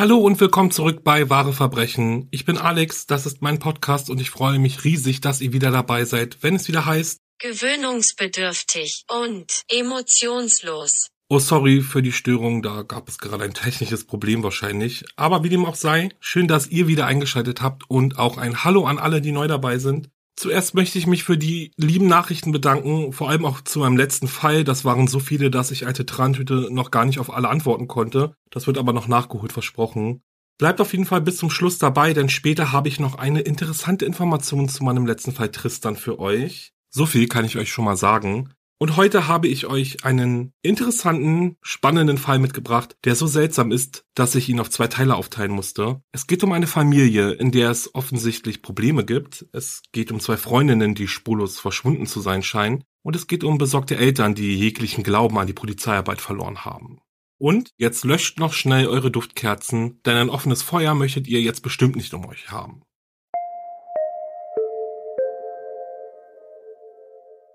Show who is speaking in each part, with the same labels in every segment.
Speaker 1: Hallo und willkommen zurück bei Wahre Verbrechen. Ich bin Alex, das ist mein Podcast und ich freue mich riesig, dass ihr wieder dabei seid, wenn es wieder heißt
Speaker 2: gewöhnungsbedürftig und emotionslos.
Speaker 1: Oh, sorry für die Störung, da gab es gerade ein technisches Problem wahrscheinlich. Aber wie dem auch sei, schön, dass ihr wieder eingeschaltet habt und auch ein Hallo an alle, die neu dabei sind. Zuerst möchte ich mich für die lieben Nachrichten bedanken, vor allem auch zu meinem letzten Fall. Das waren so viele, dass ich alte Trantüte noch gar nicht auf alle antworten konnte. Das wird aber noch nachgeholt versprochen. Bleibt auf jeden Fall bis zum Schluss dabei, denn später habe ich noch eine interessante Information zu meinem letzten Fall Tristan für euch. So viel kann ich euch schon mal sagen. Und heute habe ich euch einen interessanten, spannenden Fall mitgebracht, der so seltsam ist, dass ich ihn auf zwei Teile aufteilen musste. Es geht um eine Familie, in der es offensichtlich Probleme gibt. Es geht um zwei Freundinnen, die spurlos verschwunden zu sein scheinen. Und es geht um besorgte Eltern, die jeglichen Glauben an die Polizeiarbeit verloren haben. Und jetzt löscht noch schnell eure Duftkerzen, denn ein offenes Feuer möchtet ihr jetzt bestimmt nicht um euch haben.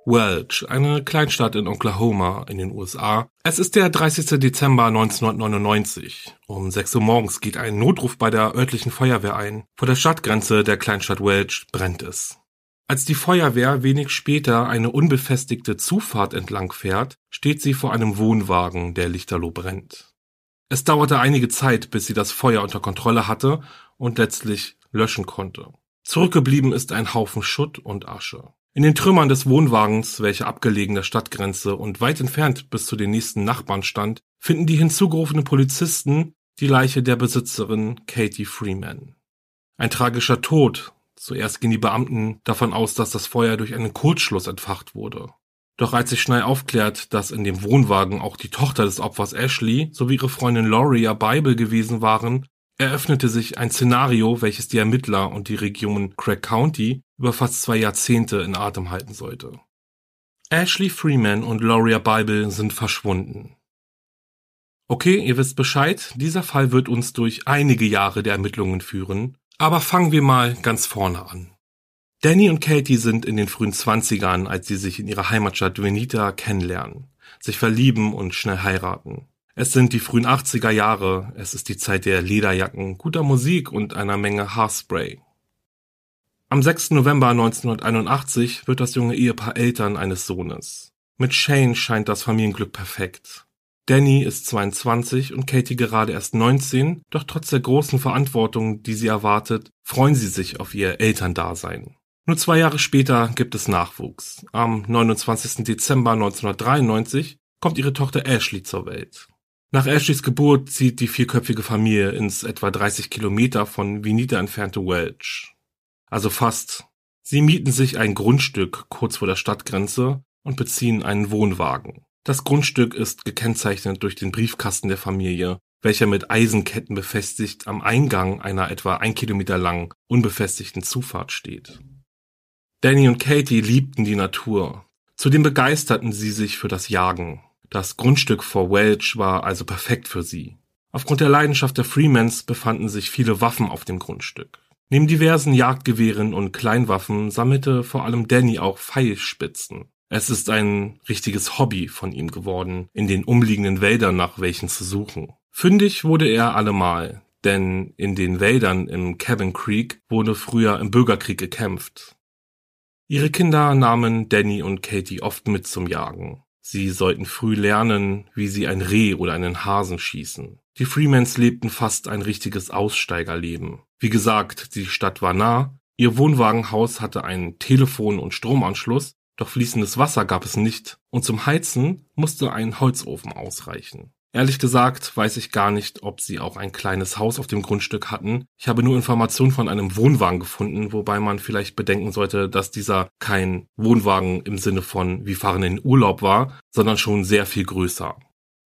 Speaker 1: Welch, eine Kleinstadt in Oklahoma in den USA. Es ist der 30. Dezember 1999. Um 6 Uhr morgens geht ein Notruf bei der örtlichen Feuerwehr ein. Vor der Stadtgrenze der Kleinstadt Welch brennt es. Als die Feuerwehr wenig später eine unbefestigte Zufahrt entlang fährt, steht sie vor einem Wohnwagen, der lichterloh brennt. Es dauerte einige Zeit, bis sie das Feuer unter Kontrolle hatte und letztlich löschen konnte. Zurückgeblieben ist ein Haufen Schutt und Asche. In den Trümmern des Wohnwagens, welcher abgelegen der Stadtgrenze und weit entfernt bis zu den nächsten Nachbarn stand, finden die hinzugerufenen Polizisten die Leiche der Besitzerin Katie Freeman. Ein tragischer Tod. Zuerst gehen die Beamten davon aus, dass das Feuer durch einen Kurzschluss entfacht wurde. Doch als sich schnell aufklärt, dass in dem Wohnwagen auch die Tochter des Opfers Ashley sowie ihre Freundin Lauria Bible gewesen waren, eröffnete sich ein Szenario, welches die Ermittler und die Region Craig County über fast zwei Jahrzehnte in Atem halten sollte. Ashley Freeman und Lauria Bible sind verschwunden. Okay, ihr wisst Bescheid, dieser Fall wird uns durch einige Jahre der Ermittlungen führen, aber fangen wir mal ganz vorne an. Danny und Katie sind in den frühen Zwanzigern, als sie sich in ihrer Heimatstadt Venita kennenlernen, sich verlieben und schnell heiraten. Es sind die frühen 80er Jahre, es ist die Zeit der Lederjacken, guter Musik und einer Menge Haarspray. Am 6. November 1981 wird das junge Ehepaar Eltern eines Sohnes. Mit Shane scheint das Familienglück perfekt. Danny ist 22 und Katie gerade erst 19, doch trotz der großen Verantwortung, die sie erwartet, freuen sie sich auf ihr Elterndasein. Nur zwei Jahre später gibt es Nachwuchs. Am 29. Dezember 1993 kommt ihre Tochter Ashley zur Welt. Nach Ashleys Geburt zieht die vierköpfige Familie ins etwa 30 Kilometer von Vinita entfernte Welch. Also fast. Sie mieten sich ein Grundstück kurz vor der Stadtgrenze und beziehen einen Wohnwagen. Das Grundstück ist gekennzeichnet durch den Briefkasten der Familie, welcher mit Eisenketten befestigt am Eingang einer etwa ein Kilometer langen, unbefestigten Zufahrt steht. Danny und Katie liebten die Natur. Zudem begeisterten sie sich für das Jagen. Das Grundstück vor Welch war also perfekt für sie. Aufgrund der Leidenschaft der Freemans befanden sich viele Waffen auf dem Grundstück. Neben diversen Jagdgewehren und Kleinwaffen sammelte vor allem Danny auch Pfeilspitzen. Es ist ein richtiges Hobby von ihm geworden, in den umliegenden Wäldern nach welchen zu suchen. Fündig wurde er allemal, denn in den Wäldern im Cabin Creek wurde früher im Bürgerkrieg gekämpft. Ihre Kinder nahmen Danny und Katie oft mit zum Jagen. Sie sollten früh lernen, wie sie ein Reh oder einen Hasen schießen. Die Freemans lebten fast ein richtiges Aussteigerleben. Wie gesagt, die Stadt war nah, ihr Wohnwagenhaus hatte ein Telefon und Stromanschluss doch fließendes Wasser gab es nicht und zum Heizen musste ein Holzofen ausreichen. Ehrlich gesagt weiß ich gar nicht, ob sie auch ein kleines Haus auf dem Grundstück hatten. Ich habe nur Informationen von einem Wohnwagen gefunden, wobei man vielleicht bedenken sollte, dass dieser kein Wohnwagen im Sinne von wir fahren in Urlaub war, sondern schon sehr viel größer.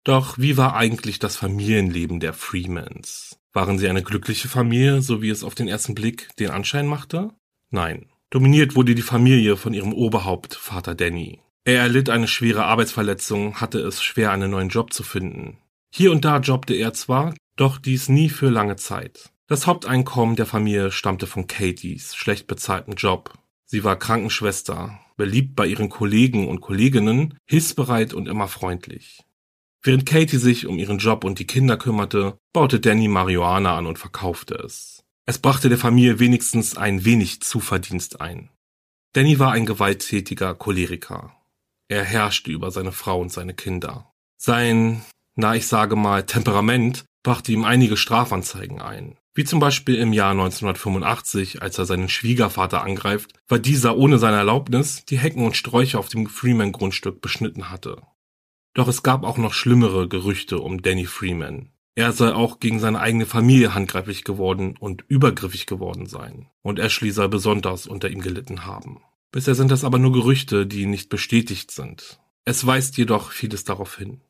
Speaker 1: Doch wie war eigentlich das Familienleben der Freemans? Waren sie eine glückliche Familie, so wie es auf den ersten Blick den Anschein machte? Nein. Dominiert wurde die Familie von ihrem Oberhaupt, Vater Danny. Er erlitt eine schwere Arbeitsverletzung, hatte es schwer, einen neuen Job zu finden. Hier und da jobbte er zwar, doch dies nie für lange Zeit. Das Haupteinkommen der Familie stammte von Katies schlecht bezahltem Job. Sie war Krankenschwester, beliebt bei ihren Kollegen und Kolleginnen, hilfsbereit und immer freundlich. Während Katie sich um ihren Job und die Kinder kümmerte, baute Danny Marihuana an und verkaufte es. Es brachte der Familie wenigstens ein wenig Zuverdienst ein. Danny war ein gewalttätiger Choleriker. Er herrschte über seine Frau und seine Kinder. Sein, na ich sage mal, Temperament brachte ihm einige Strafanzeigen ein. Wie zum Beispiel im Jahr 1985, als er seinen Schwiegervater angreift, weil dieser ohne seine Erlaubnis die Hecken und Sträucher auf dem Freeman-Grundstück beschnitten hatte. Doch es gab auch noch schlimmere Gerüchte um Danny Freeman. Er sei auch gegen seine eigene Familie handgreiflich geworden und übergriffig geworden sein. Und Ashley soll besonders unter ihm gelitten haben. Bisher sind das aber nur Gerüchte, die nicht bestätigt sind. Es weist jedoch vieles darauf hin.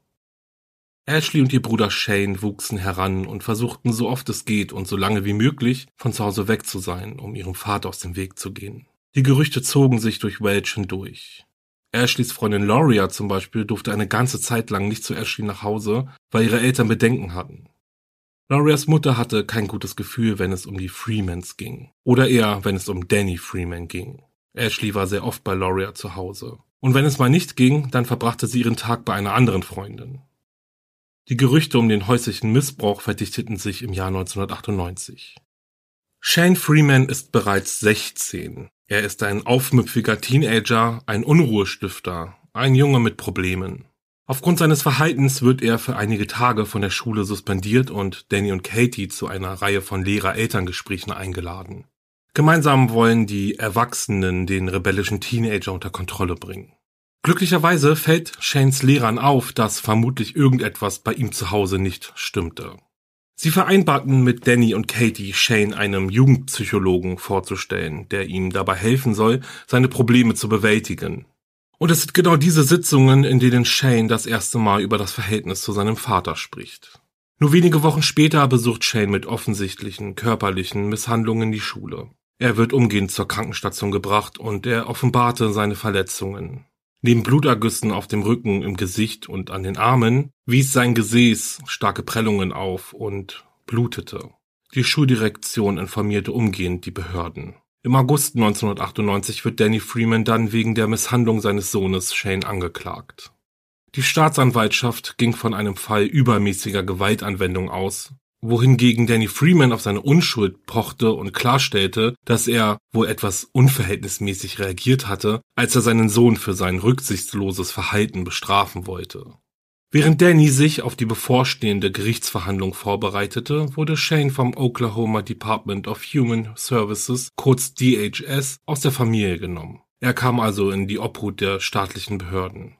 Speaker 1: Ashley und ihr Bruder Shane wuchsen heran und versuchten so oft es geht und so lange wie möglich von zu Hause weg zu sein, um ihrem Vater aus dem Weg zu gehen. Die Gerüchte zogen sich durch Welch hindurch. Ashleys Freundin Loria zum Beispiel durfte eine ganze Zeit lang nicht zu Ashley nach Hause, weil ihre Eltern Bedenken hatten. Lorias Mutter hatte kein gutes Gefühl, wenn es um die Freemans ging. Oder eher, wenn es um Danny Freeman ging. Ashley war sehr oft bei Loria zu Hause. Und wenn es mal nicht ging, dann verbrachte sie ihren Tag bei einer anderen Freundin. Die Gerüchte um den häuslichen Missbrauch verdichteten sich im Jahr 1998. Shane Freeman ist bereits 16. Er ist ein aufmüpfiger Teenager, ein Unruhestifter, ein Junge mit Problemen. Aufgrund seines Verhaltens wird er für einige Tage von der Schule suspendiert und Danny und Katie zu einer Reihe von Lehrer-Elterngesprächen eingeladen. Gemeinsam wollen die Erwachsenen den rebellischen Teenager unter Kontrolle bringen. Glücklicherweise fällt Shanes Lehrern auf, dass vermutlich irgendetwas bei ihm zu Hause nicht stimmte. Sie vereinbarten mit Danny und Katie, Shane einem Jugendpsychologen vorzustellen, der ihm dabei helfen soll, seine Probleme zu bewältigen. Und es sind genau diese Sitzungen, in denen Shane das erste Mal über das Verhältnis zu seinem Vater spricht. Nur wenige Wochen später besucht Shane mit offensichtlichen körperlichen Misshandlungen die Schule. Er wird umgehend zur Krankenstation gebracht und er offenbarte seine Verletzungen. Neben Blutergüssen auf dem Rücken, im Gesicht und an den Armen wies sein Gesäß starke Prellungen auf und blutete. Die Schuldirektion informierte umgehend die Behörden. Im August 1998 wird Danny Freeman dann wegen der Misshandlung seines Sohnes Shane angeklagt. Die Staatsanwaltschaft ging von einem Fall übermäßiger Gewaltanwendung aus wohingegen Danny Freeman auf seine Unschuld pochte und klarstellte, dass er wohl etwas unverhältnismäßig reagiert hatte, als er seinen Sohn für sein rücksichtsloses Verhalten bestrafen wollte. Während Danny sich auf die bevorstehende Gerichtsverhandlung vorbereitete, wurde Shane vom Oklahoma Department of Human Services, kurz DHS, aus der Familie genommen. Er kam also in die Obhut der staatlichen Behörden.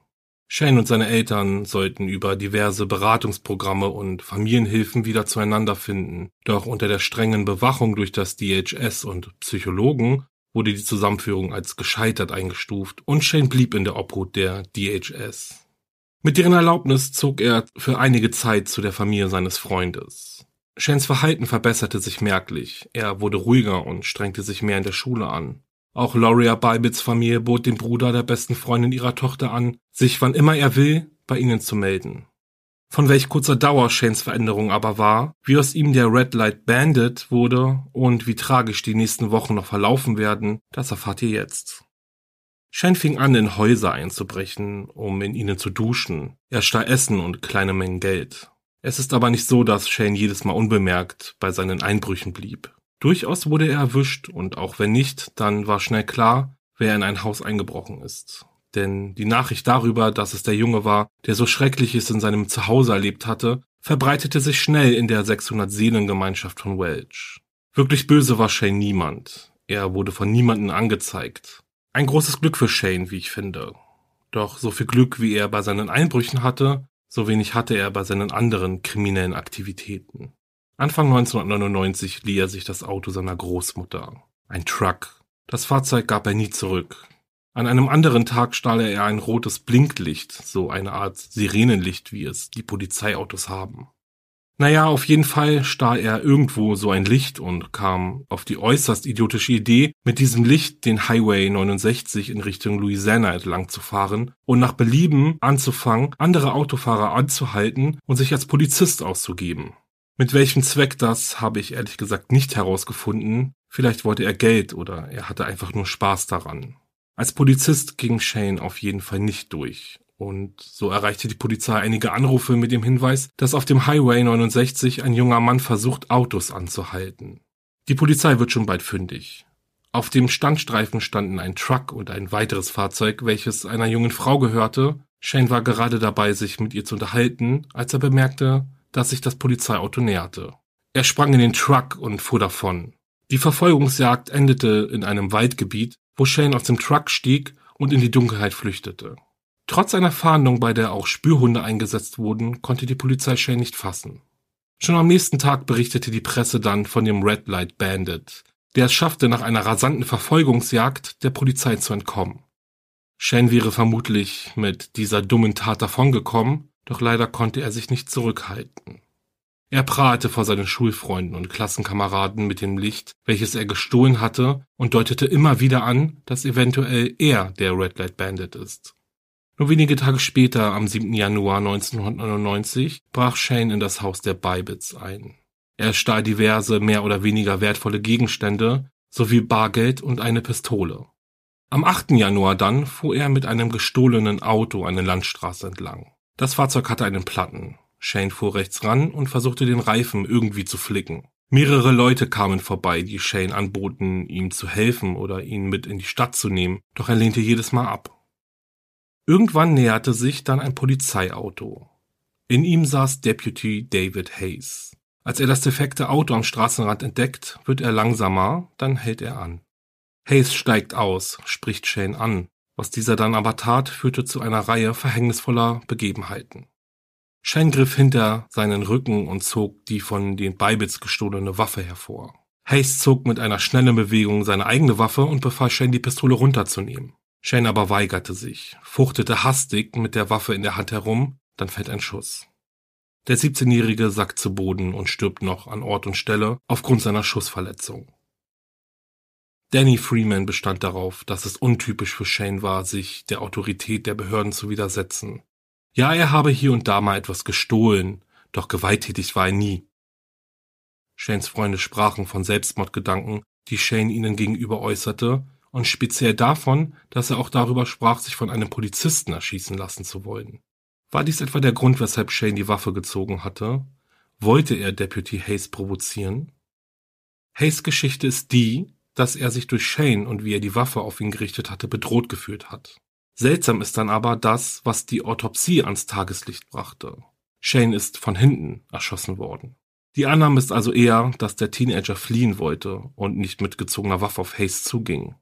Speaker 1: Shane und seine Eltern sollten über diverse Beratungsprogramme und Familienhilfen wieder zueinander finden. Doch unter der strengen Bewachung durch das DHS und Psychologen wurde die Zusammenführung als gescheitert eingestuft und Shane blieb in der Obhut der DHS. Mit deren Erlaubnis zog er für einige Zeit zu der Familie seines Freundes. Shanes Verhalten verbesserte sich merklich. Er wurde ruhiger und strengte sich mehr in der Schule an. Auch Loria Bybits Familie bot dem Bruder der besten Freundin ihrer Tochter an, sich wann immer er will bei ihnen zu melden. Von welch kurzer Dauer Shanes Veränderung aber war, wie aus ihm der Red Light Bandit wurde und wie tragisch die nächsten Wochen noch verlaufen werden, das erfahrt ihr jetzt. Shane fing an, in Häuser einzubrechen, um in ihnen zu duschen. Er stahl Essen und kleine Mengen Geld. Es ist aber nicht so, dass Shane jedes Mal unbemerkt bei seinen Einbrüchen blieb. Durchaus wurde er erwischt und auch wenn nicht, dann war schnell klar, wer in ein Haus eingebrochen ist denn die Nachricht darüber, dass es der Junge war, der so Schreckliches in seinem Zuhause erlebt hatte, verbreitete sich schnell in der 600-Seelengemeinschaft von Welch. Wirklich böse war Shane niemand. Er wurde von niemanden angezeigt. Ein großes Glück für Shane, wie ich finde. Doch so viel Glück, wie er bei seinen Einbrüchen hatte, so wenig hatte er bei seinen anderen kriminellen Aktivitäten. Anfang 1999 lieh er sich das Auto seiner Großmutter. Ein Truck. Das Fahrzeug gab er nie zurück. An einem anderen Tag stahl er ein rotes Blinklicht, so eine Art Sirenenlicht, wie es die Polizeiautos haben. Naja, auf jeden Fall stahl er irgendwo so ein Licht und kam auf die äußerst idiotische Idee, mit diesem Licht den Highway 69 in Richtung Louisiana entlang zu fahren und nach Belieben anzufangen, andere Autofahrer anzuhalten und sich als Polizist auszugeben. Mit welchem Zweck das, habe ich ehrlich gesagt nicht herausgefunden. Vielleicht wollte er Geld oder er hatte einfach nur Spaß daran. Als Polizist ging Shane auf jeden Fall nicht durch. Und so erreichte die Polizei einige Anrufe mit dem Hinweis, dass auf dem Highway 69 ein junger Mann versucht, Autos anzuhalten. Die Polizei wird schon bald fündig. Auf dem Standstreifen standen ein Truck und ein weiteres Fahrzeug, welches einer jungen Frau gehörte. Shane war gerade dabei, sich mit ihr zu unterhalten, als er bemerkte, dass sich das Polizeiauto näherte. Er sprang in den Truck und fuhr davon. Die Verfolgungsjagd endete in einem Waldgebiet, wo Shane aus dem Truck stieg und in die Dunkelheit flüchtete. Trotz einer Fahndung, bei der auch Spürhunde eingesetzt wurden, konnte die Polizei Shane nicht fassen. Schon am nächsten Tag berichtete die Presse dann von dem Red Light Bandit, der es schaffte, nach einer rasanten Verfolgungsjagd der Polizei zu entkommen. Shane wäre vermutlich mit dieser dummen Tat davongekommen, doch leider konnte er sich nicht zurückhalten. Er prahlte vor seinen Schulfreunden und Klassenkameraden mit dem Licht, welches er gestohlen hatte, und deutete immer wieder an, dass eventuell er der Red Light Bandit ist. Nur wenige Tage später, am 7. Januar 1999, brach Shane in das Haus der Bybits ein. Er stahl diverse mehr oder weniger wertvolle Gegenstände sowie Bargeld und eine Pistole. Am 8. Januar dann fuhr er mit einem gestohlenen Auto eine Landstraße entlang. Das Fahrzeug hatte einen Platten. Shane fuhr rechts ran und versuchte den Reifen irgendwie zu flicken. Mehrere Leute kamen vorbei, die Shane anboten, ihm zu helfen oder ihn mit in die Stadt zu nehmen, doch er lehnte jedes Mal ab. Irgendwann näherte sich dann ein Polizeiauto. In ihm saß Deputy David Hayes. Als er das defekte Auto am Straßenrand entdeckt, wird er langsamer, dann hält er an. Hayes steigt aus, spricht Shane an. Was dieser dann aber tat, führte zu einer Reihe verhängnisvoller Begebenheiten. Shane griff hinter seinen Rücken und zog die von den Beibits gestohlene Waffe hervor. Hayes zog mit einer schnellen Bewegung seine eigene Waffe und befahl Shane die Pistole runterzunehmen. Shane aber weigerte sich, fuchtete hastig mit der Waffe in der Hand herum, dann fällt ein Schuss. Der 17-Jährige sackt zu Boden und stirbt noch an Ort und Stelle aufgrund seiner Schussverletzung. Danny Freeman bestand darauf, dass es untypisch für Shane war, sich der Autorität der Behörden zu widersetzen. Ja, er habe hier und da mal etwas gestohlen, doch gewalttätig war er nie. Shanes Freunde sprachen von Selbstmordgedanken, die Shane ihnen gegenüber äußerte, und speziell davon, dass er auch darüber sprach, sich von einem Polizisten erschießen lassen zu wollen. War dies etwa der Grund, weshalb Shane die Waffe gezogen hatte? Wollte er Deputy Hayes provozieren? Hayes Geschichte ist die, dass er sich durch Shane und wie er die Waffe auf ihn gerichtet hatte, bedroht gefühlt hat. Seltsam ist dann aber das, was die Autopsie ans Tageslicht brachte. Shane ist von hinten erschossen worden. Die Annahme ist also eher, dass der Teenager fliehen wollte und nicht mit gezogener Waffe auf Hayes zuging.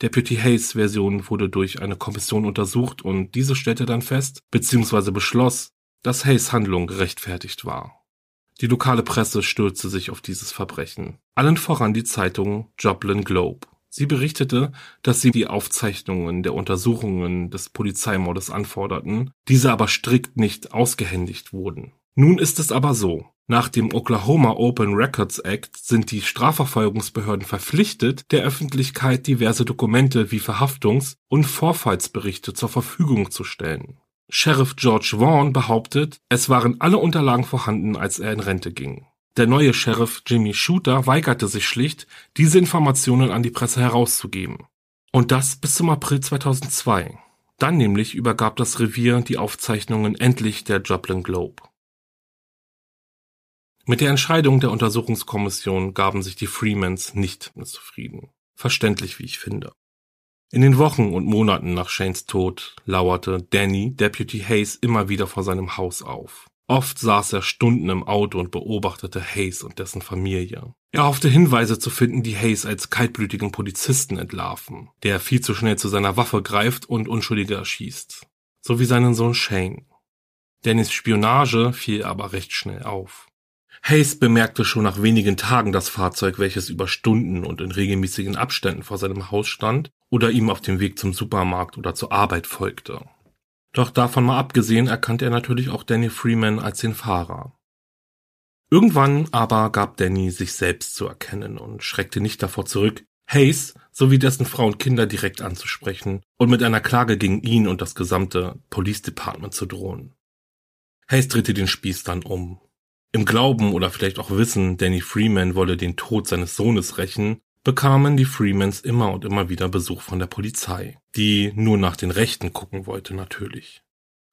Speaker 1: Deputy Hayes Version wurde durch eine Kommission untersucht und diese stellte dann fest, bzw. beschloss, dass Hayes Handlung gerechtfertigt war. Die lokale Presse stürzte sich auf dieses Verbrechen. Allen voran die Zeitung Joplin Globe. Sie berichtete, dass sie die Aufzeichnungen der Untersuchungen des Polizeimordes anforderten, diese aber strikt nicht ausgehändigt wurden. Nun ist es aber so. Nach dem Oklahoma Open Records Act sind die Strafverfolgungsbehörden verpflichtet, der Öffentlichkeit diverse Dokumente wie Verhaftungs- und Vorfallsberichte zur Verfügung zu stellen. Sheriff George Vaughn behauptet, es waren alle Unterlagen vorhanden, als er in Rente ging. Der neue Sheriff Jimmy Shooter weigerte sich schlicht, diese Informationen an die Presse herauszugeben. Und das bis zum April 2002. Dann nämlich übergab das Revier die Aufzeichnungen endlich der Joplin Globe. Mit der Entscheidung der Untersuchungskommission gaben sich die Freemans nicht mehr zufrieden. Verständlich, wie ich finde. In den Wochen und Monaten nach Shanes Tod lauerte Danny Deputy Hayes immer wieder vor seinem Haus auf. Oft saß er Stunden im Auto und beobachtete Hayes und dessen Familie. Er hoffte Hinweise zu finden, die Hayes als kaltblütigen Polizisten entlarven, der viel zu schnell zu seiner Waffe greift und Unschuldige erschießt. So wie seinen Sohn Shane. Dannys Spionage fiel aber recht schnell auf. Hayes bemerkte schon nach wenigen Tagen das Fahrzeug, welches über Stunden und in regelmäßigen Abständen vor seinem Haus stand oder ihm auf dem Weg zum Supermarkt oder zur Arbeit folgte. Doch davon mal abgesehen erkannte er natürlich auch Danny Freeman als den Fahrer. Irgendwann aber gab Danny sich selbst zu erkennen und schreckte nicht davor zurück, Hayes sowie dessen Frau und Kinder direkt anzusprechen und mit einer Klage gegen ihn und das gesamte Police Department zu drohen. Hayes drehte den Spieß dann um im Glauben oder vielleicht auch Wissen, Danny Freeman wolle den Tod seines Sohnes rächen, bekamen die Freemans immer und immer wieder Besuch von der Polizei, die nur nach den Rechten gucken wollte natürlich.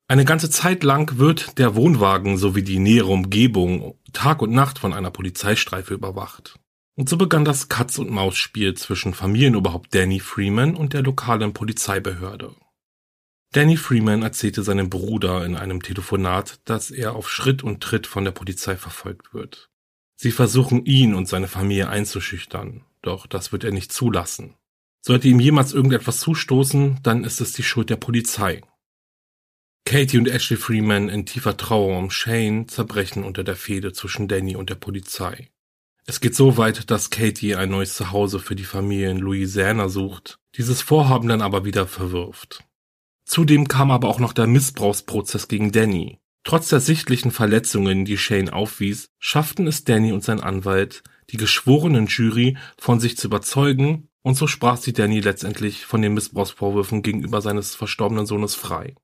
Speaker 1: Eine ganze Zeit lang wird der Wohnwagen sowie die nähere Umgebung Tag und Nacht von einer Polizeistreife überwacht. Und so begann das Katz-und-Maus-Spiel zwischen Familienoberhaupt Danny Freeman und der lokalen Polizeibehörde. Danny Freeman erzählte seinem Bruder in einem Telefonat, dass er auf Schritt und Tritt von der Polizei verfolgt wird. Sie versuchen ihn und seine Familie einzuschüchtern, doch das wird er nicht zulassen. Sollte ihm jemals irgendetwas zustoßen, dann ist es die Schuld der Polizei. Katie und Ashley Freeman in tiefer Trauer um Shane zerbrechen unter der Fehde zwischen Danny und der Polizei. Es geht so weit, dass Katie ein neues Zuhause für die Familie in Louisiana sucht, dieses Vorhaben dann aber wieder verwirft. Zudem kam aber auch noch der Missbrauchsprozess gegen Danny. Trotz der sichtlichen Verletzungen, die Shane aufwies, schafften es Danny und sein Anwalt, die geschworenen Jury von sich zu überzeugen, und so sprach sie Danny letztendlich von den Missbrauchsvorwürfen gegenüber seines verstorbenen Sohnes frei.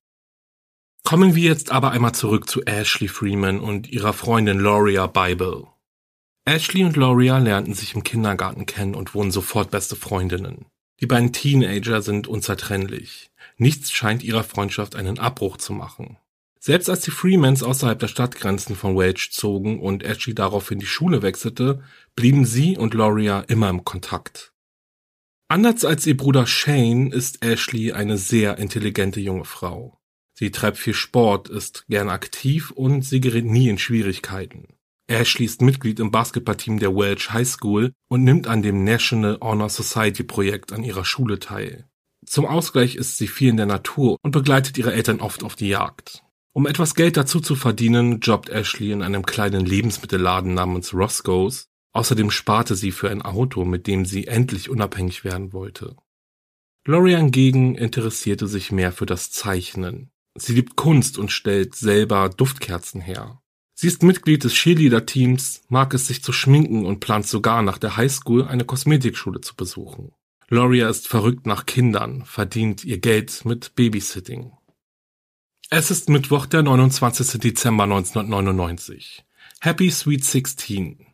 Speaker 1: Kommen wir jetzt aber einmal zurück zu Ashley Freeman und ihrer Freundin Loria Bible. Ashley und Loria lernten sich im Kindergarten kennen und wurden sofort beste Freundinnen. Die beiden Teenager sind unzertrennlich. Nichts scheint ihrer Freundschaft einen Abbruch zu machen. Selbst als die Freemans außerhalb der Stadtgrenzen von Welch zogen und Ashley daraufhin die Schule wechselte, blieben sie und Loria immer im Kontakt. Anders als ihr Bruder Shane ist Ashley eine sehr intelligente junge Frau. Sie treibt viel Sport, ist gern aktiv und sie gerät nie in Schwierigkeiten. Ashley ist Mitglied im Basketballteam der Welch High School und nimmt an dem National Honor Society Projekt an ihrer Schule teil. Zum Ausgleich ist sie viel in der Natur und begleitet ihre Eltern oft auf die Jagd. Um etwas Geld dazu zu verdienen, jobbt Ashley in einem kleinen Lebensmittelladen namens Roscoe's. Außerdem sparte sie für ein Auto, mit dem sie endlich unabhängig werden wollte. Laurie hingegen interessierte sich mehr für das Zeichnen. Sie liebt Kunst und stellt selber Duftkerzen her. Sie ist Mitglied des Cheerleader-Teams, mag es sich zu schminken und plant sogar nach der Highschool eine Kosmetikschule zu besuchen. Gloria ist verrückt nach Kindern, verdient ihr Geld mit Babysitting. Es ist Mittwoch, der 29. Dezember 1999. Happy Sweet 16.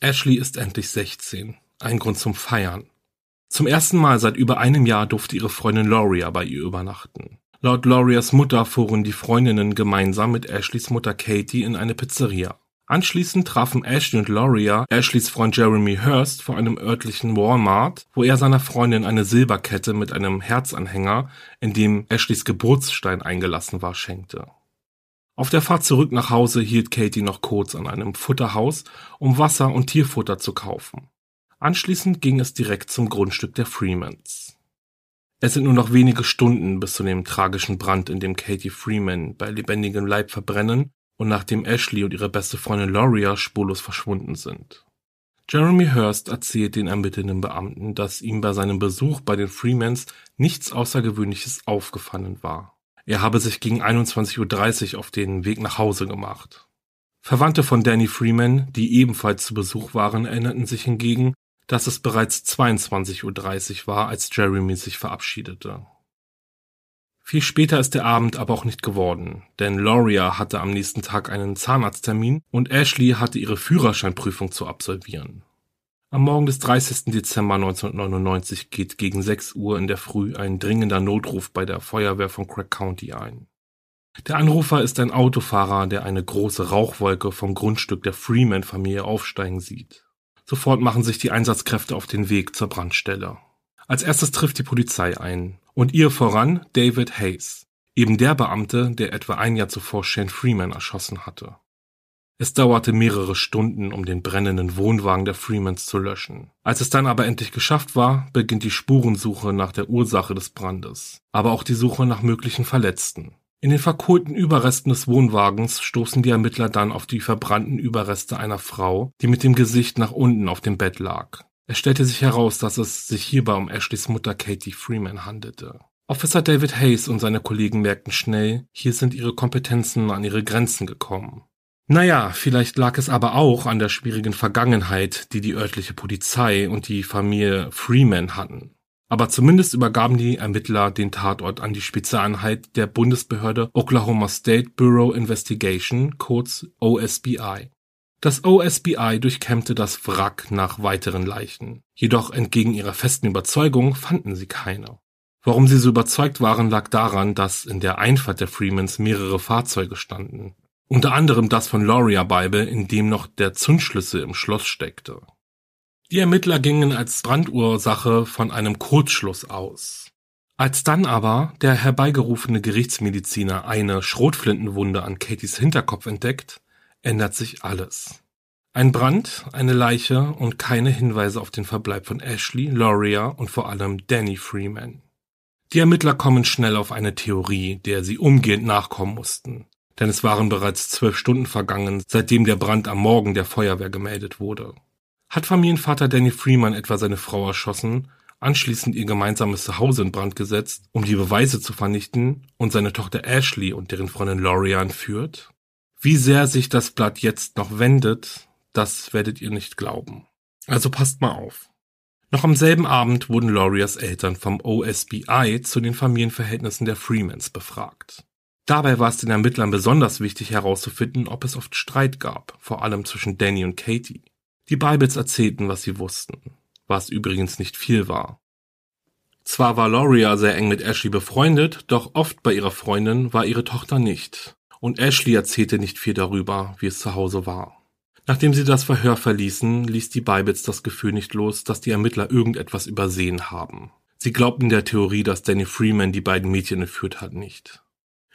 Speaker 1: Ashley ist endlich 16. Ein Grund zum Feiern. Zum ersten Mal seit über einem Jahr durfte ihre Freundin Loria bei ihr übernachten. Laut Lorias Mutter fuhren die Freundinnen gemeinsam mit Ashleys Mutter Katie in eine Pizzeria. Anschließend trafen Ashley und Loria Ashleys Freund Jeremy Hurst vor einem örtlichen Walmart, wo er seiner Freundin eine Silberkette mit einem Herzanhänger, in dem Ashleys Geburtsstein eingelassen war, schenkte. Auf der Fahrt zurück nach Hause hielt Katie noch kurz an einem Futterhaus, um Wasser und Tierfutter zu kaufen. Anschließend ging es direkt zum Grundstück der Freemans. Es sind nur noch wenige Stunden bis zu dem tragischen Brand, in dem Katie Freeman bei lebendigem Leib verbrennen und nachdem Ashley und ihre beste Freundin Loria spurlos verschwunden sind. Jeremy Hurst erzählt den ermittelnden Beamten, dass ihm bei seinem Besuch bei den Freemans nichts Außergewöhnliches aufgefallen war. Er habe sich gegen 21.30 Uhr auf den Weg nach Hause gemacht. Verwandte von Danny Freeman, die ebenfalls zu Besuch waren, erinnerten sich hingegen, dass es bereits 22.30 Uhr war, als Jeremy sich verabschiedete. Viel später ist der Abend aber auch nicht geworden, denn Loria hatte am nächsten Tag einen Zahnarzttermin und Ashley hatte ihre Führerscheinprüfung zu absolvieren. Am Morgen des 30. Dezember 1999 geht gegen 6 Uhr in der Früh ein dringender Notruf bei der Feuerwehr von Craig County ein. Der Anrufer ist ein Autofahrer, der eine große Rauchwolke vom Grundstück der Freeman-Familie aufsteigen sieht. Sofort machen sich die Einsatzkräfte auf den Weg zur Brandstelle. Als erstes trifft die Polizei ein und ihr voran David Hayes, eben der Beamte, der etwa ein Jahr zuvor Shane Freeman erschossen hatte. Es dauerte mehrere Stunden, um den brennenden Wohnwagen der Freemans zu löschen. Als es dann aber endlich geschafft war, beginnt die Spurensuche nach der Ursache des Brandes, aber auch die Suche nach möglichen Verletzten. In den verkohlten Überresten des Wohnwagens stoßen die Ermittler dann auf die verbrannten Überreste einer Frau, die mit dem Gesicht nach unten auf dem Bett lag. Es stellte sich heraus, dass es sich hierbei um Ashleys Mutter Katie Freeman handelte. Officer David Hayes und seine Kollegen merkten schnell, hier sind ihre Kompetenzen an ihre Grenzen gekommen. Naja, vielleicht lag es aber auch an der schwierigen Vergangenheit, die die örtliche Polizei und die Familie Freeman hatten. Aber zumindest übergaben die Ermittler den Tatort an die Spezialeinheit der Bundesbehörde Oklahoma State Bureau Investigation, kurz OSBI. Das OSBI durchkämmte das Wrack nach weiteren Leichen. Jedoch entgegen ihrer festen Überzeugung fanden sie keine. Warum sie so überzeugt waren, lag daran, dass in der Einfahrt der Freemans mehrere Fahrzeuge standen. Unter anderem das von Loria Bible, in dem noch der Zündschlüssel im Schloss steckte. Die Ermittler gingen als Brandursache von einem Kurzschluss aus. Als dann aber der herbeigerufene Gerichtsmediziner eine Schrotflintenwunde an Katies Hinterkopf entdeckt, ändert sich alles. Ein Brand, eine Leiche und keine Hinweise auf den Verbleib von Ashley, Loria und vor allem Danny Freeman. Die Ermittler kommen schnell auf eine Theorie, der sie umgehend nachkommen mussten denn es waren bereits zwölf Stunden vergangen, seitdem der Brand am Morgen der Feuerwehr gemeldet wurde. Hat Familienvater Danny Freeman etwa seine Frau erschossen, anschließend ihr gemeinsames Zuhause in Brand gesetzt, um die Beweise zu vernichten und seine Tochter Ashley und deren Freundin Laurie entführt? Wie sehr sich das Blatt jetzt noch wendet, das werdet ihr nicht glauben. Also passt mal auf. Noch am selben Abend wurden Laurias Eltern vom OSBI zu den Familienverhältnissen der Freemans befragt. Dabei war es den Ermittlern besonders wichtig herauszufinden, ob es oft Streit gab, vor allem zwischen Danny und Katie. Die Bibles erzählten, was sie wussten, was übrigens nicht viel war. Zwar war Loria sehr eng mit Ashley befreundet, doch oft bei ihrer Freundin war ihre Tochter nicht. Und Ashley erzählte nicht viel darüber, wie es zu Hause war. Nachdem sie das Verhör verließen, ließ die Bibles das Gefühl nicht los, dass die Ermittler irgendetwas übersehen haben. Sie glaubten der Theorie, dass Danny Freeman die beiden Mädchen entführt hat, nicht.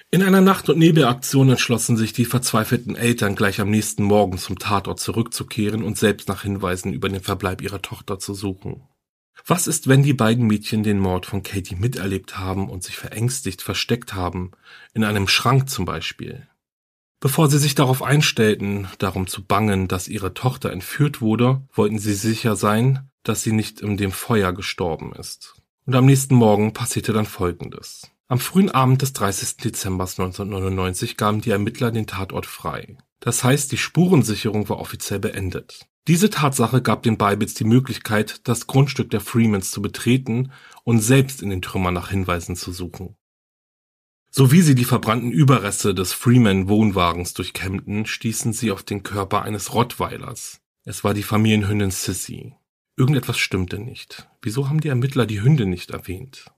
Speaker 1: In einer Nacht- und Nebelaktion entschlossen sich die verzweifelten Eltern gleich am nächsten Morgen zum Tatort zurückzukehren und selbst nach Hinweisen über den Verbleib ihrer Tochter zu suchen. Was ist, wenn die beiden Mädchen den Mord von Katie miterlebt haben und sich verängstigt versteckt haben, in einem Schrank zum Beispiel? Bevor sie sich darauf einstellten, darum zu bangen, dass ihre Tochter entführt wurde, wollten sie sicher sein, dass sie nicht in dem Feuer gestorben ist. Und am nächsten Morgen passierte dann Folgendes. Am frühen Abend des 30. Dezember 1999 gaben die Ermittler den Tatort frei. Das heißt, die Spurensicherung war offiziell beendet. Diese Tatsache gab den Bybits die Möglichkeit, das Grundstück der Freemans zu betreten und selbst in den Trümmern nach Hinweisen zu suchen. So wie sie die verbrannten Überreste des Freeman-Wohnwagens durchkämmten, stießen sie auf den Körper eines Rottweilers. Es war die Familienhündin Sissy. Irgendetwas stimmte nicht. Wieso haben die Ermittler die Hündin nicht erwähnt?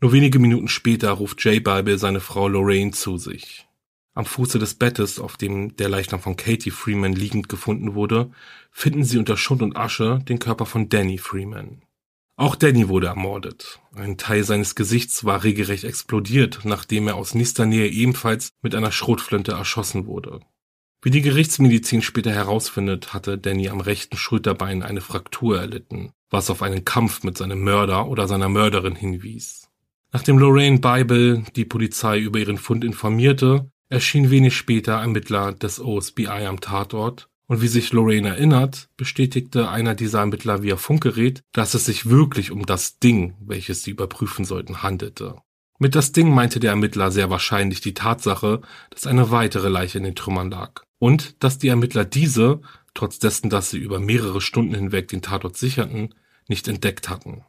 Speaker 1: Nur wenige Minuten später ruft Jay Bible seine Frau Lorraine zu sich. Am Fuße des Bettes, auf dem der Leichnam von Katie Freeman liegend gefunden wurde, finden sie unter Schund und Asche den Körper von Danny Freeman. Auch Danny wurde ermordet. Ein Teil seines Gesichts war regelrecht explodiert, nachdem er aus nächster Nähe ebenfalls mit einer Schrotflinte erschossen wurde. Wie die Gerichtsmedizin später herausfindet, hatte Danny am rechten Schulterbein eine Fraktur erlitten, was auf einen Kampf mit seinem Mörder oder seiner Mörderin hinwies. Nachdem Lorraine Bible die Polizei über ihren Fund informierte, erschien wenig später Ermittler des OSBI am Tatort und wie sich Lorraine erinnert, bestätigte einer dieser Ermittler via Funkgerät, dass es sich wirklich um das Ding, welches sie überprüfen sollten, handelte. Mit das Ding meinte der Ermittler sehr wahrscheinlich die Tatsache, dass eine weitere Leiche in den Trümmern lag und dass die Ermittler diese, trotz dessen, dass sie über mehrere Stunden hinweg den Tatort sicherten, nicht entdeckt hatten.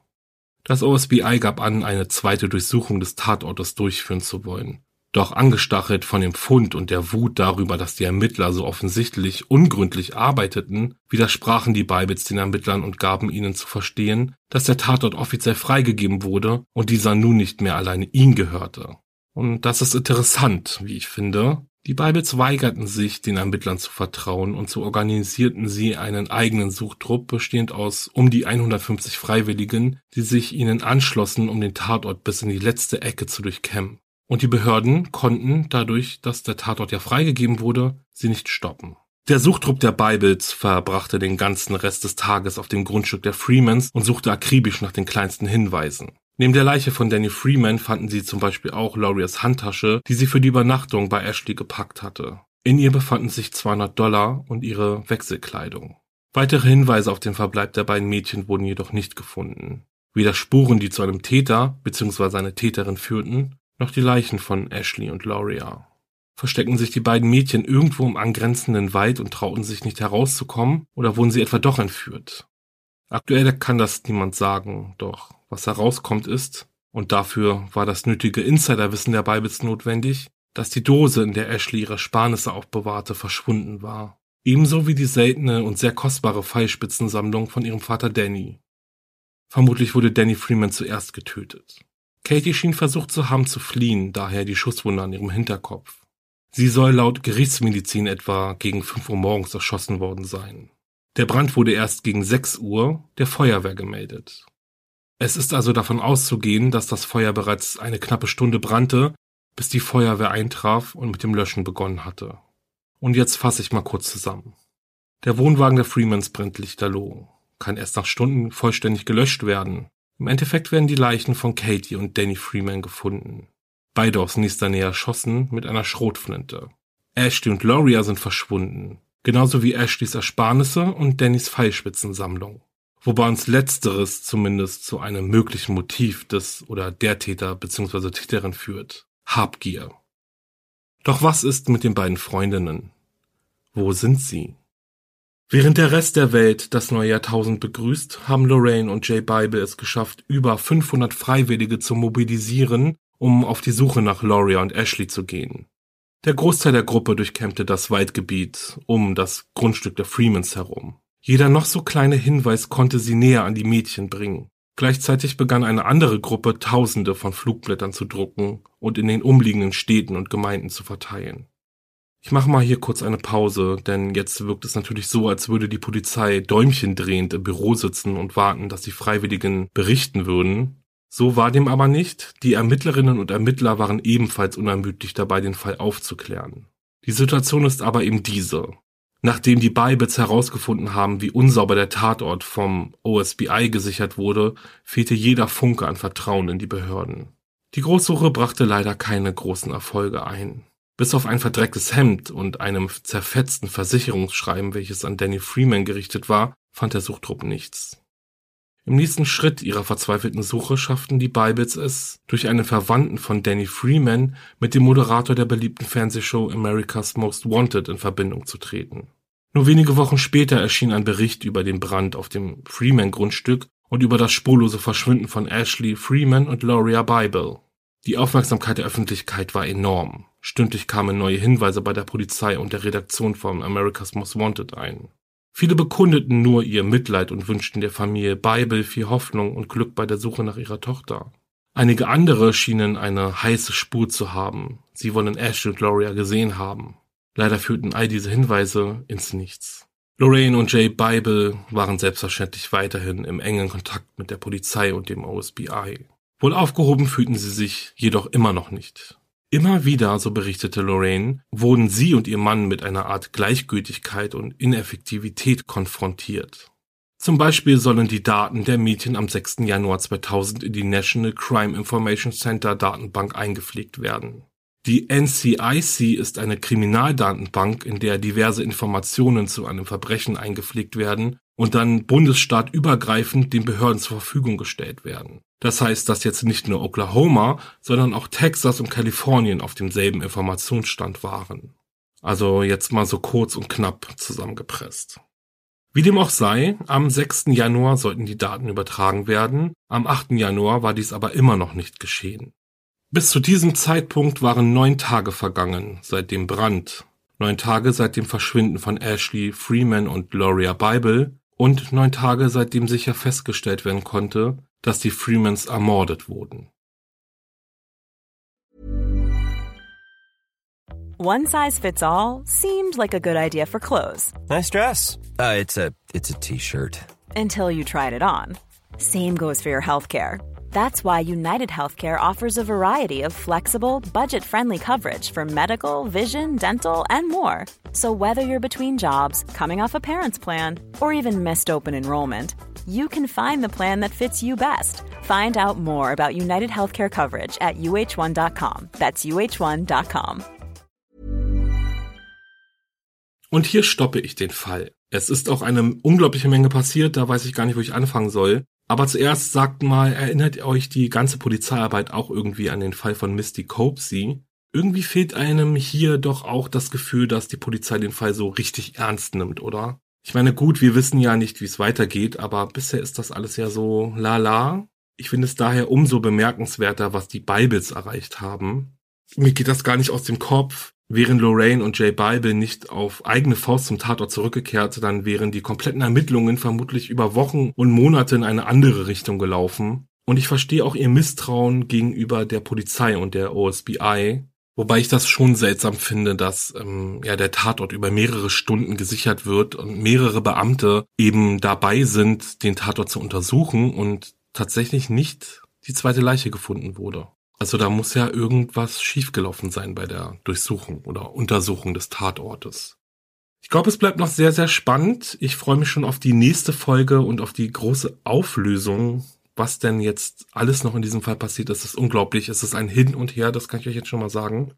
Speaker 1: Das OSBI gab an, eine zweite Durchsuchung des Tatortes durchführen zu wollen. Doch angestachelt von dem Fund und der Wut darüber, dass die Ermittler so offensichtlich ungründlich arbeiteten, widersprachen die Beibits den Ermittlern und gaben ihnen zu verstehen, dass der Tatort offiziell freigegeben wurde und dieser nun nicht mehr alleine ihnen gehörte. Und das ist interessant, wie ich finde. Die Beibits weigerten sich, den Ermittlern zu vertrauen und so organisierten sie einen eigenen Suchtrupp bestehend aus um die 150 Freiwilligen, die sich ihnen anschlossen, um den Tatort bis in die letzte Ecke zu durchkämmen. Und die Behörden konnten, dadurch, dass der Tatort ja freigegeben wurde, sie nicht stoppen. Der Suchtrupp der Bibles verbrachte den ganzen Rest des Tages auf dem Grundstück der Freemans und suchte akribisch nach den kleinsten Hinweisen. Neben der Leiche von Danny Freeman fanden sie zum Beispiel auch Laurias Handtasche, die sie für die Übernachtung bei Ashley gepackt hatte. In ihr befanden sich 200 Dollar und ihre Wechselkleidung. Weitere Hinweise auf den Verbleib der beiden Mädchen wurden jedoch nicht gefunden. Weder Spuren, die zu einem Täter bzw. eine Täterin führten, noch die Leichen von Ashley und Lauria. Versteckten sich die beiden Mädchen irgendwo im angrenzenden Wald und trauten sich nicht herauszukommen, oder wurden sie etwa doch entführt? Aktuell kann das niemand sagen, doch was herauskommt ist, und dafür war das nötige Insiderwissen der Bibels notwendig, dass die Dose, in der Ashley ihre Sparnisse aufbewahrte, verschwunden war. Ebenso wie die seltene und sehr kostbare Pfeilspitzensammlung von ihrem Vater Danny. Vermutlich wurde Danny Freeman zuerst getötet. Katie schien versucht zu haben zu fliehen, daher die Schusswunde an ihrem Hinterkopf. Sie soll laut Gerichtsmedizin etwa gegen 5 Uhr morgens erschossen worden sein. Der Brand wurde erst gegen 6 Uhr der Feuerwehr gemeldet. Es ist also davon auszugehen, dass das Feuer bereits eine knappe Stunde brannte, bis die Feuerwehr eintraf und mit dem Löschen begonnen hatte. Und jetzt fasse ich mal kurz zusammen. Der Wohnwagen der Freemans brennt lichterloh, kann erst nach Stunden vollständig gelöscht werden, im Endeffekt werden die Leichen von Katie und Danny Freeman gefunden. Beide aus nächster Nähe erschossen mit einer Schrotflinte. Ashley und Loria sind verschwunden. Genauso wie Ashleys Ersparnisse und Dannys Pfeilspitzensammlung. Wobei uns letzteres zumindest zu einem möglichen Motiv des oder der Täter bzw. Täterin führt. Habgier. Doch was ist mit den beiden Freundinnen? Wo sind sie? Während der Rest der Welt das neue Jahrtausend begrüßt, haben Lorraine und Jay Bible es geschafft, über 500 Freiwillige zu mobilisieren, um auf die Suche nach Loria und Ashley zu gehen. Der Großteil der Gruppe durchkämmte das Waldgebiet um das Grundstück der Freemans herum. Jeder noch so kleine Hinweis konnte sie näher an die Mädchen bringen. Gleichzeitig begann eine andere Gruppe Tausende von Flugblättern zu drucken und in den umliegenden Städten und Gemeinden zu verteilen. Ich mache mal hier kurz eine Pause, denn jetzt wirkt es natürlich so, als würde die Polizei däumchendrehend im Büro sitzen und warten, dass die Freiwilligen berichten würden. So war dem aber nicht. Die Ermittlerinnen und Ermittler waren ebenfalls unermüdlich dabei, den Fall aufzuklären. Die Situation ist aber eben diese. Nachdem die Bybits herausgefunden haben, wie unsauber der Tatort vom OSBI gesichert wurde, fehlte jeder Funke an Vertrauen in die Behörden. Die Großsuche brachte leider keine großen Erfolge ein. Bis auf ein verdrecktes Hemd und einem zerfetzten Versicherungsschreiben, welches an Danny Freeman gerichtet war, fand der Suchtrupp nichts. Im nächsten Schritt ihrer verzweifelten Suche schafften die Bibles es, durch einen Verwandten von Danny Freeman mit dem Moderator der beliebten Fernsehshow America's Most Wanted in Verbindung zu treten. Nur wenige Wochen später erschien ein Bericht über den Brand auf dem Freeman-Grundstück und über das spurlose Verschwinden von Ashley Freeman und Loria Bible. Die Aufmerksamkeit der Öffentlichkeit war enorm. Stündlich kamen neue Hinweise bei der Polizei und der Redaktion von America's Most Wanted ein. Viele bekundeten nur ihr Mitleid und wünschten der Familie Bible viel Hoffnung und Glück bei der Suche nach ihrer Tochter. Einige andere schienen eine heiße Spur zu haben. Sie wollen Ash und Gloria gesehen haben. Leider führten all diese Hinweise ins Nichts. Lorraine und Jay Bible waren selbstverständlich weiterhin im engen Kontakt mit der Polizei und dem OSBI. Wohl aufgehoben fühlten sie sich jedoch immer noch nicht. Immer wieder, so berichtete Lorraine, wurden sie und ihr Mann mit einer Art Gleichgültigkeit und Ineffektivität konfrontiert. Zum Beispiel sollen die Daten der Mädchen am 6. Januar 2000 in die National Crime Information Center Datenbank eingepflegt werden. Die NCIC ist eine Kriminaldatenbank, in der diverse Informationen zu einem Verbrechen eingepflegt werden und dann bundesstaatübergreifend den Behörden zur Verfügung gestellt werden. Das heißt, dass jetzt nicht nur Oklahoma, sondern auch Texas und Kalifornien auf demselben Informationsstand waren. Also jetzt mal so kurz und knapp zusammengepresst. Wie dem auch sei, am 6. Januar sollten die Daten übertragen werden, am 8. Januar war dies aber immer noch nicht geschehen. Bis zu diesem Zeitpunkt waren neun Tage vergangen seit dem Brand, neun Tage seit dem Verschwinden von Ashley Freeman und Gloria Bible und neun Tage seitdem sicher festgestellt werden konnte, dass die Freemans ermordet wurden.
Speaker 3: One size fits all seemed like a good idea for clothes
Speaker 4: Nice dress. Uh, it's a it's a t-shirt.
Speaker 3: until you tried it on. Same goes for your healthcare. That's why United Healthcare offers a variety of flexible, budget friendly coverage for medical, vision, dental, and more. So, whether you're between jobs, coming off a parent's plan, or even missed open enrollment, you can find the plan that fits you best. Find out more about United Healthcare coverage at uh1.com. That's uh1.com.
Speaker 1: Und hier stoppe ich den Fall. Es ist auch eine unglaubliche Menge passiert, da weiß ich gar nicht, wo ich anfangen soll. Aber zuerst sagt mal, erinnert euch die ganze Polizeiarbeit auch irgendwie an den Fall von Misty Copesy? Irgendwie fehlt einem hier doch auch das Gefühl, dass die Polizei den Fall so richtig ernst nimmt, oder? Ich meine, gut, wir wissen ja nicht, wie es weitergeht, aber bisher ist das alles ja so lala. Ich finde es daher umso bemerkenswerter, was die Bibles erreicht haben. Mir geht das gar nicht aus dem Kopf. Wären Lorraine und Jay Bible nicht auf eigene Faust zum Tatort zurückgekehrt, dann wären die kompletten Ermittlungen vermutlich über Wochen und Monate in eine andere Richtung gelaufen. Und ich verstehe auch ihr Misstrauen gegenüber der Polizei und der OSBI, wobei ich das schon seltsam finde, dass ähm, ja der Tatort über mehrere Stunden gesichert wird und mehrere Beamte eben dabei sind, den Tatort zu untersuchen und tatsächlich nicht die zweite Leiche gefunden wurde. Also da muss ja irgendwas schiefgelaufen sein bei der Durchsuchung oder Untersuchung des Tatortes. Ich glaube, es bleibt noch sehr, sehr spannend. Ich freue mich schon auf die nächste Folge und auf die große Auflösung. Was denn jetzt alles noch in diesem Fall passiert, das ist unglaublich. Es ist ein Hin und Her, das kann ich euch jetzt schon mal sagen.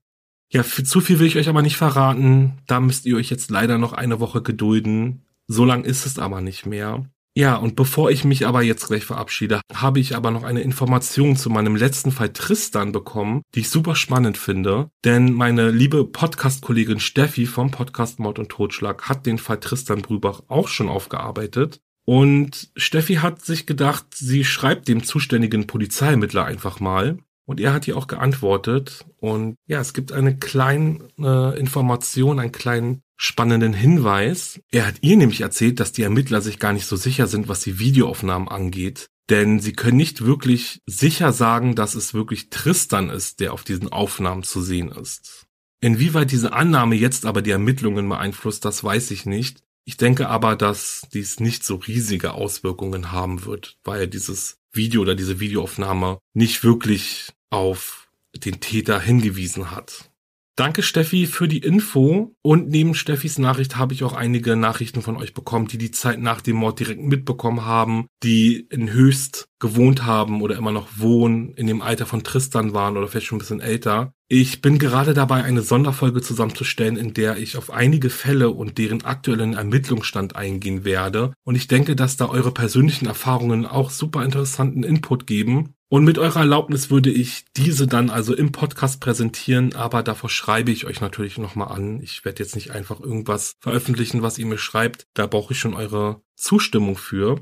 Speaker 1: Ja, zu viel will ich euch aber nicht verraten. Da müsst ihr euch jetzt leider noch eine Woche gedulden. So lang ist es aber nicht mehr. Ja, und bevor ich mich aber jetzt gleich verabschiede, habe ich aber noch eine Information zu meinem letzten Fall Tristan bekommen, die ich super spannend finde. Denn meine liebe Podcast-Kollegin Steffi vom Podcast Mord und Totschlag hat den Fall Tristan Brübach auch schon aufgearbeitet. Und Steffi hat sich gedacht, sie schreibt dem zuständigen Polizeiermittler einfach mal. Und er hat ihr auch geantwortet. Und ja, es gibt eine kleine äh, Information, einen kleinen spannenden Hinweis. Er hat ihr nämlich erzählt, dass die Ermittler sich gar nicht so sicher sind, was die Videoaufnahmen angeht. Denn sie können nicht wirklich sicher sagen, dass es wirklich Tristan ist, der auf diesen Aufnahmen zu sehen ist. Inwieweit diese Annahme jetzt aber die Ermittlungen beeinflusst, das weiß ich nicht. Ich denke aber, dass dies nicht so riesige Auswirkungen haben wird, weil dieses Video oder diese Videoaufnahme nicht wirklich auf den Täter hingewiesen hat. Danke Steffi für die Info und neben Steffis Nachricht habe ich auch einige Nachrichten von euch bekommen, die die Zeit nach dem Mord direkt mitbekommen haben, die in Höchst gewohnt haben oder immer noch wohnen, in dem Alter von Tristan waren oder vielleicht schon ein bisschen älter. Ich bin gerade dabei, eine Sonderfolge zusammenzustellen, in der ich auf einige Fälle und deren aktuellen Ermittlungsstand eingehen werde. Und ich denke, dass da eure persönlichen Erfahrungen auch super interessanten Input geben. Und mit eurer Erlaubnis würde ich diese dann also im Podcast präsentieren, aber davor schreibe ich euch natürlich nochmal an. Ich werde jetzt nicht einfach irgendwas veröffentlichen, was ihr mir schreibt. Da brauche ich schon eure Zustimmung für.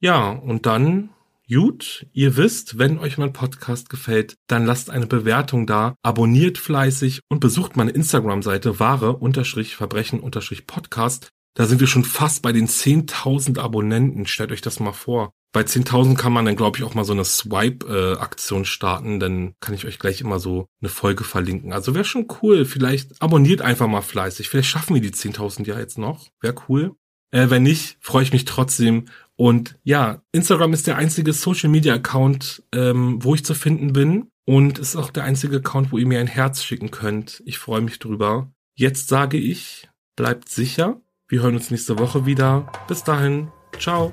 Speaker 1: Ja, und dann Gut, ihr wisst, wenn euch mein Podcast gefällt, dann lasst eine Bewertung da, abonniert fleißig und besucht meine Instagram-Seite wahre-verbrechen-podcast. Da sind wir schon fast bei den 10.000 Abonnenten. Stellt euch das mal vor. Bei 10.000 kann man dann, glaube ich, auch mal so eine Swipe-Aktion starten. Dann kann ich euch gleich immer so eine Folge verlinken. Also wäre schon cool. Vielleicht abonniert einfach mal fleißig. Vielleicht schaffen wir die 10.000 ja jetzt noch. Wäre cool. Äh, wenn nicht, freue ich mich trotzdem. Und ja, Instagram ist der einzige Social-Media-Account, ähm, wo ich zu finden bin. Und ist auch der einzige Account, wo ihr mir ein Herz schicken könnt. Ich freue mich drüber. Jetzt sage ich, bleibt sicher. Wir hören uns nächste Woche wieder. Bis dahin. Ciao.